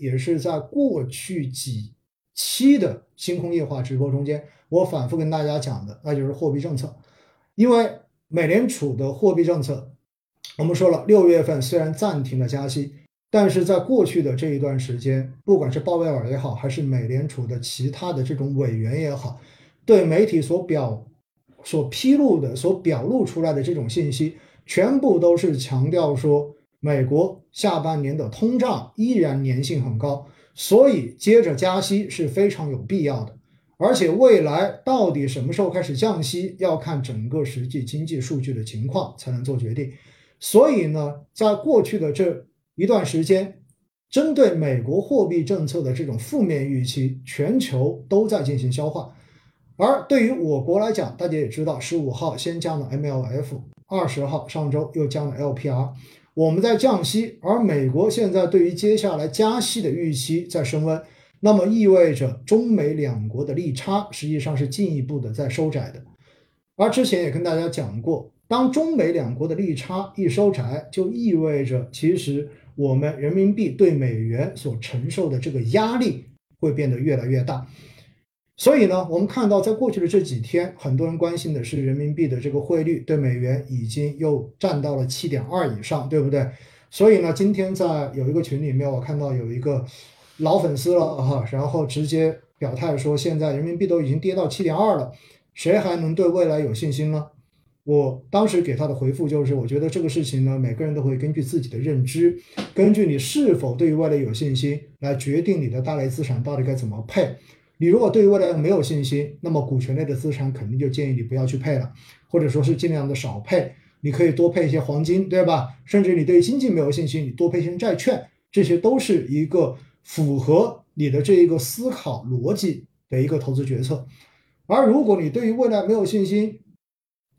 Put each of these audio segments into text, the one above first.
也是在过去几期的星空夜话直播中间，我反复跟大家讲的，那就是货币政策。因为美联储的货币政策，我们说了，六月份虽然暂停了加息，但是在过去的这一段时间，不管是鲍威尔也好，还是美联储的其他的这种委员也好，对媒体所表、所披露的、所表露出来的这种信息，全部都是强调说。美国下半年的通胀依然粘性很高，所以接着加息是非常有必要的。而且未来到底什么时候开始降息，要看整个实际经济数据的情况才能做决定。所以呢，在过去的这一段时间，针对美国货币政策的这种负面预期，全球都在进行消化。而对于我国来讲，大家也知道，十五号先降了 MLF，二十号上周又降了 LPR。我们在降息，而美国现在对于接下来加息的预期在升温，那么意味着中美两国的利差实际上是进一步的在收窄的。而之前也跟大家讲过，当中美两国的利差一收窄，就意味着其实我们人民币对美元所承受的这个压力会变得越来越大。所以呢，我们看到，在过去的这几天，很多人关心的是人民币的这个汇率对美元已经又站到了七点二以上，对不对？所以呢，今天在有一个群里面，我看到有一个老粉丝了哈，然后直接表态说，现在人民币都已经跌到七点二了，谁还能对未来有信心呢？我当时给他的回复就是，我觉得这个事情呢，每个人都会根据自己的认知，根据你是否对于未来有信心，来决定你的大类资产到底该怎么配。你如果对于未来没有信心，那么股权类的资产肯定就建议你不要去配了，或者说是尽量的少配。你可以多配一些黄金，对吧？甚至你对经济没有信心，你多配一些债券，这些都是一个符合你的这一个思考逻辑的一个投资决策。而如果你对于未来没有信心，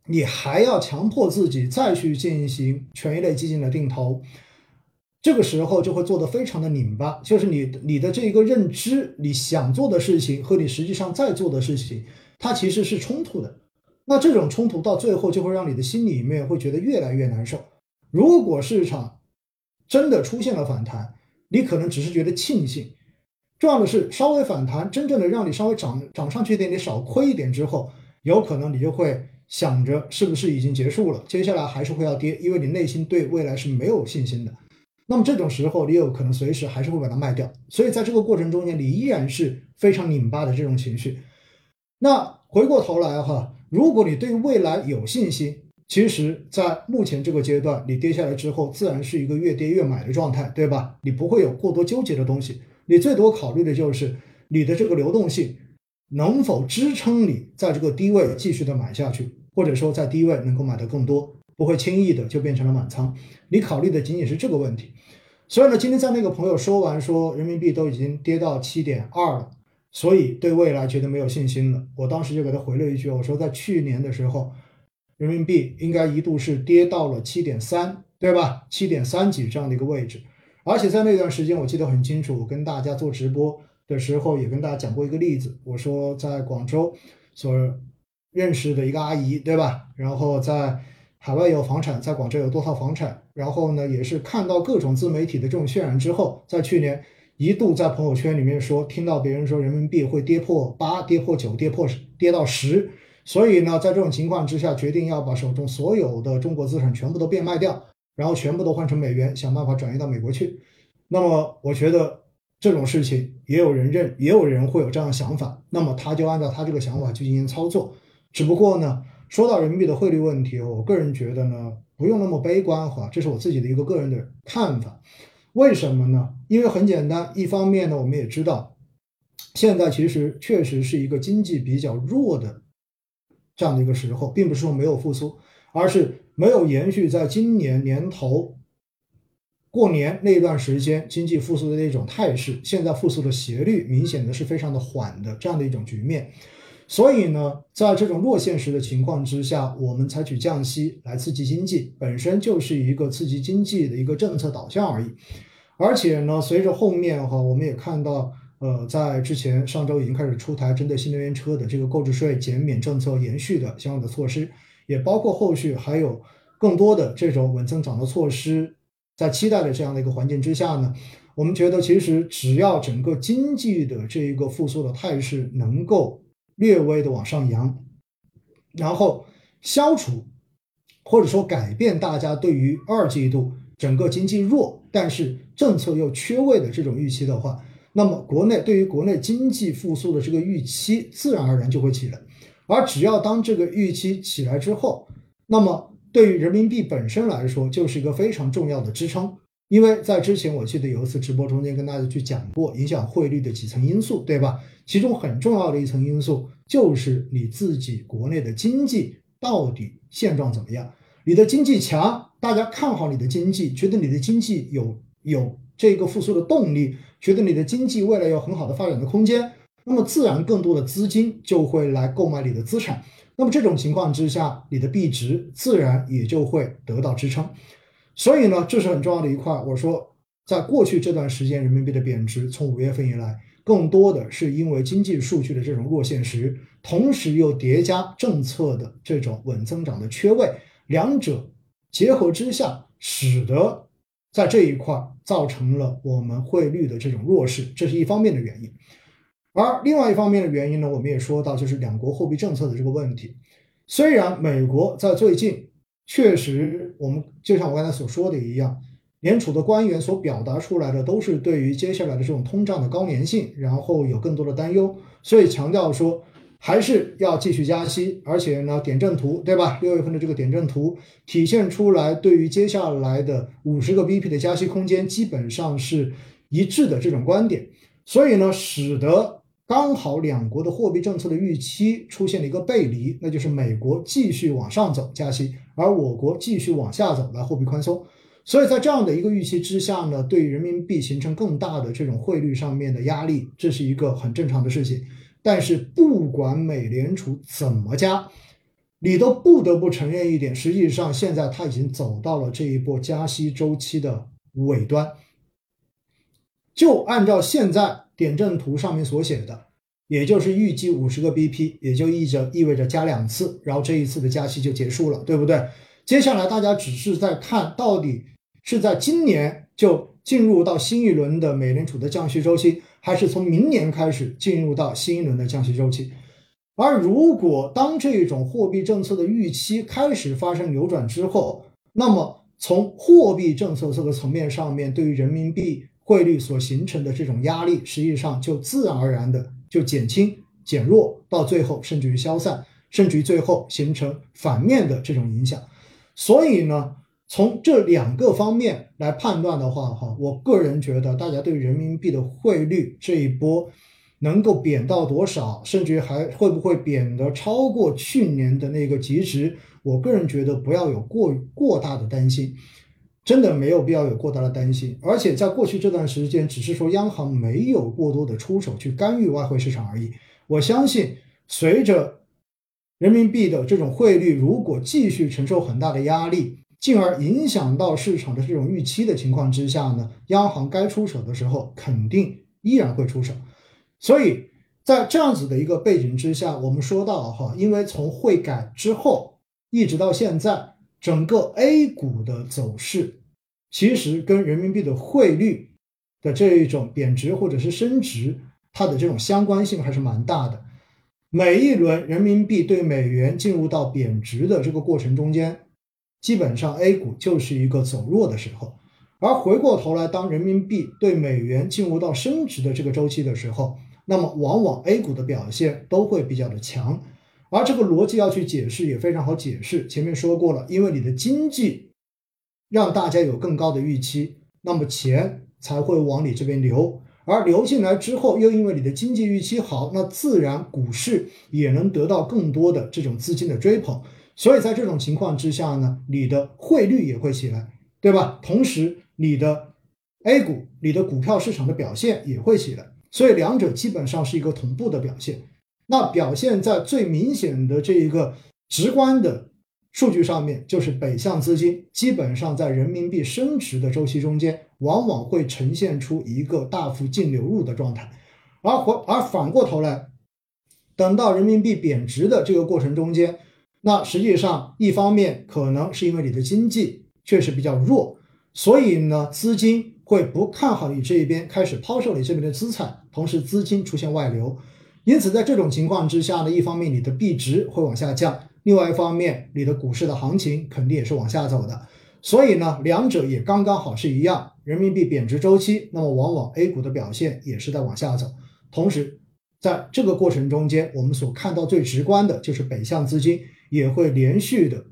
你还要强迫自己再去进行权益类基金的定投。这个时候就会做得非常的拧巴，就是你你的这一个认知，你想做的事情和你实际上在做的事情，它其实是冲突的。那这种冲突到最后就会让你的心里面会觉得越来越难受。如果市场真的出现了反弹，你可能只是觉得庆幸。重要的是稍微反弹，真正的让你稍微涨涨上去一点，你少亏一点之后，有可能你就会想着是不是已经结束了，接下来还是会要跌，因为你内心对未来是没有信心的。那么这种时候，你有可能随时还是会把它卖掉，所以在这个过程中间，你依然是非常拧巴的这种情绪。那回过头来哈，如果你对未来有信心，其实，在目前这个阶段，你跌下来之后，自然是一个越跌越买的状态，对吧？你不会有过多纠结的东西，你最多考虑的就是你的这个流动性能否支撑你在这个低位继续的买下去，或者说在低位能够买的更多。不会轻易的就变成了满仓，你考虑的仅仅是这个问题。所以呢，今天在那个朋友说完说人民币都已经跌到七点二了，所以对未来觉得没有信心了。我当时就给他回了一句，我说在去年的时候，人民币应该一度是跌到了七点三，对吧？七点三几这样的一个位置。而且在那段时间，我记得很清楚，我跟大家做直播的时候也跟大家讲过一个例子，我说在广州所认识的一个阿姨，对吧？然后在海外有房产，在广州有多套房产，然后呢，也是看到各种自媒体的这种渲染之后，在去年一度在朋友圈里面说，听到别人说人民币会跌破八、跌破九、跌破跌到十，所以呢，在这种情况之下，决定要把手中所有的中国资产全部都变卖掉，然后全部都换成美元，想办法转移到美国去。那么，我觉得这种事情也有人认，也有人会有这样的想法，那么他就按照他这个想法去进行操作，只不过呢。说到人民币的汇率问题，我个人觉得呢，不用那么悲观哈，这是我自己的一个个人的看法。为什么呢？因为很简单，一方面呢，我们也知道，现在其实确实是一个经济比较弱的这样的一个时候，并不是说没有复苏，而是没有延续在今年年头过年那段时间经济复苏的那种态势，现在复苏的斜率明显的是非常的缓的这样的一种局面。所以呢，在这种弱现实的情况之下，我们采取降息来刺激经济，本身就是一个刺激经济的一个政策导向而已。而且呢，随着后面哈，我们也看到，呃，在之前上周已经开始出台针对新能源车的这个购置税减免政策延续的相应的措施，也包括后续还有更多的这种稳增长的措施，在期待的这样的一个环境之下呢。我们觉得其实只要整个经济的这一个复苏的态势能够略微的往上扬，然后消除或者说改变大家对于二季度整个经济弱，但是政策又缺位的这种预期的话，那么国内对于国内经济复苏的这个预期自然而然就会起来。而只要当这个预期起来之后，那么对于人民币本身来说，就是一个非常重要的支撑。因为在之前我记得有一次直播中间跟大家去讲过影响汇率的几层因素，对吧？其中很重要的一层因素就是你自己国内的经济到底现状怎么样。你的经济强，大家看好你的经济，觉得你的经济有有这个复苏的动力，觉得你的经济未来有很好的发展的空间，那么自然更多的资金就会来购买你的资产。那么这种情况之下，你的币值自然也就会得到支撑。所以呢，这是很重要的一块。我说，在过去这段时间，人民币的贬值从五月份以来，更多的是因为经济数据的这种弱现实，同时又叠加政策的这种稳增长的缺位，两者结合之下，使得在这一块造成了我们汇率的这种弱势，这是一方面的原因。而另外一方面的原因呢，我们也说到，就是两国货币政策的这个问题。虽然美国在最近。确实，我们就像我刚才所说的一样，联储的官员所表达出来的都是对于接下来的这种通胀的高粘性，然后有更多的担忧，所以强调说还是要继续加息，而且呢，点阵图对吧？六月份的这个点阵图体现出来，对于接下来的五十个 BP 的加息空间基本上是一致的这种观点，所以呢，使得。刚好两国的货币政策的预期出现了一个背离，那就是美国继续往上走加息，而我国继续往下走来货币宽松。所以在这样的一个预期之下呢，对人民币形成更大的这种汇率上面的压力，这是一个很正常的事情。但是不管美联储怎么加，你都不得不承认一点，实际上现在它已经走到了这一波加息周期的尾端。就按照现在。点阵图上面所写的，也就是预计五十个 BP，也就意着意味着加两次，然后这一次的加息就结束了，对不对？接下来大家只是在看到底是在今年就进入到新一轮的美联储的降息周期，还是从明年开始进入到新一轮的降息周期。而如果当这种货币政策的预期开始发生扭转之后，那么从货币政策这个层面上面，对于人民币。汇率所形成的这种压力，实际上就自然而然的就减轻、减弱，到最后甚至于消散，甚至于最后形成反面的这种影响。所以呢，从这两个方面来判断的话，哈，我个人觉得，大家对人民币的汇率这一波能够贬到多少，甚至于还会不会贬得超过去年的那个极值，我个人觉得不要有过过大的担心。真的没有必要有过大的担心，而且在过去这段时间，只是说央行没有过多的出手去干预外汇市场而已。我相信，随着人民币的这种汇率如果继续承受很大的压力，进而影响到市场的这种预期的情况之下呢，央行该出手的时候肯定依然会出手。所以在这样子的一个背景之下，我们说到哈，因为从汇改之后一直到现在。整个 A 股的走势，其实跟人民币的汇率的这一种贬值或者是升值，它的这种相关性还是蛮大的。每一轮人民币对美元进入到贬值的这个过程中间，基本上 A 股就是一个走弱的时候。而回过头来，当人民币对美元进入到升值的这个周期的时候，那么往往 A 股的表现都会比较的强。而这个逻辑要去解释也非常好解释，前面说过了，因为你的经济让大家有更高的预期，那么钱才会往你这边流，而流进来之后，又因为你的经济预期好，那自然股市也能得到更多的这种资金的追捧，所以在这种情况之下呢，你的汇率也会起来，对吧？同时，你的 A 股、你的股票市场的表现也会起来，所以两者基本上是一个同步的表现。那表现在最明显的这一个直观的数据上面，就是北向资金基本上在人民币升值的周期中间，往往会呈现出一个大幅净流入的状态，而回而反过头来，等到人民币贬值的这个过程中间，那实际上一方面可能是因为你的经济确实比较弱，所以呢资金会不看好你这一边，开始抛售你这边的资产，同时资金出现外流。因此，在这种情况之下呢，一方面你的币值会往下降，另外一方面你的股市的行情肯定也是往下走的。所以呢，两者也刚刚好是一样，人民币贬值周期，那么往往 A 股的表现也是在往下走。同时，在这个过程中间，我们所看到最直观的就是北向资金也会连续的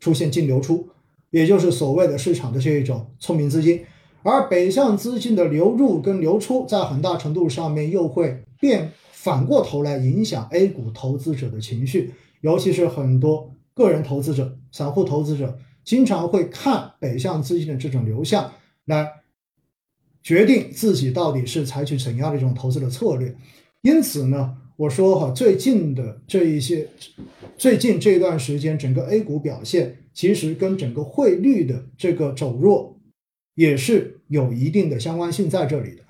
出现净流出，也就是所谓的市场的这一种聪明资金。而北向资金的流入跟流出，在很大程度上面又会变反过头来影响 A 股投资者的情绪，尤其是很多个人投资者、散户投资者，经常会看北向资金的这种流向来决定自己到底是采取怎样的一种投资的策略。因此呢，我说哈，最近的这一些，最近这段时间，整个 A 股表现其实跟整个汇率的这个走弱，也是有一定的相关性在这里的。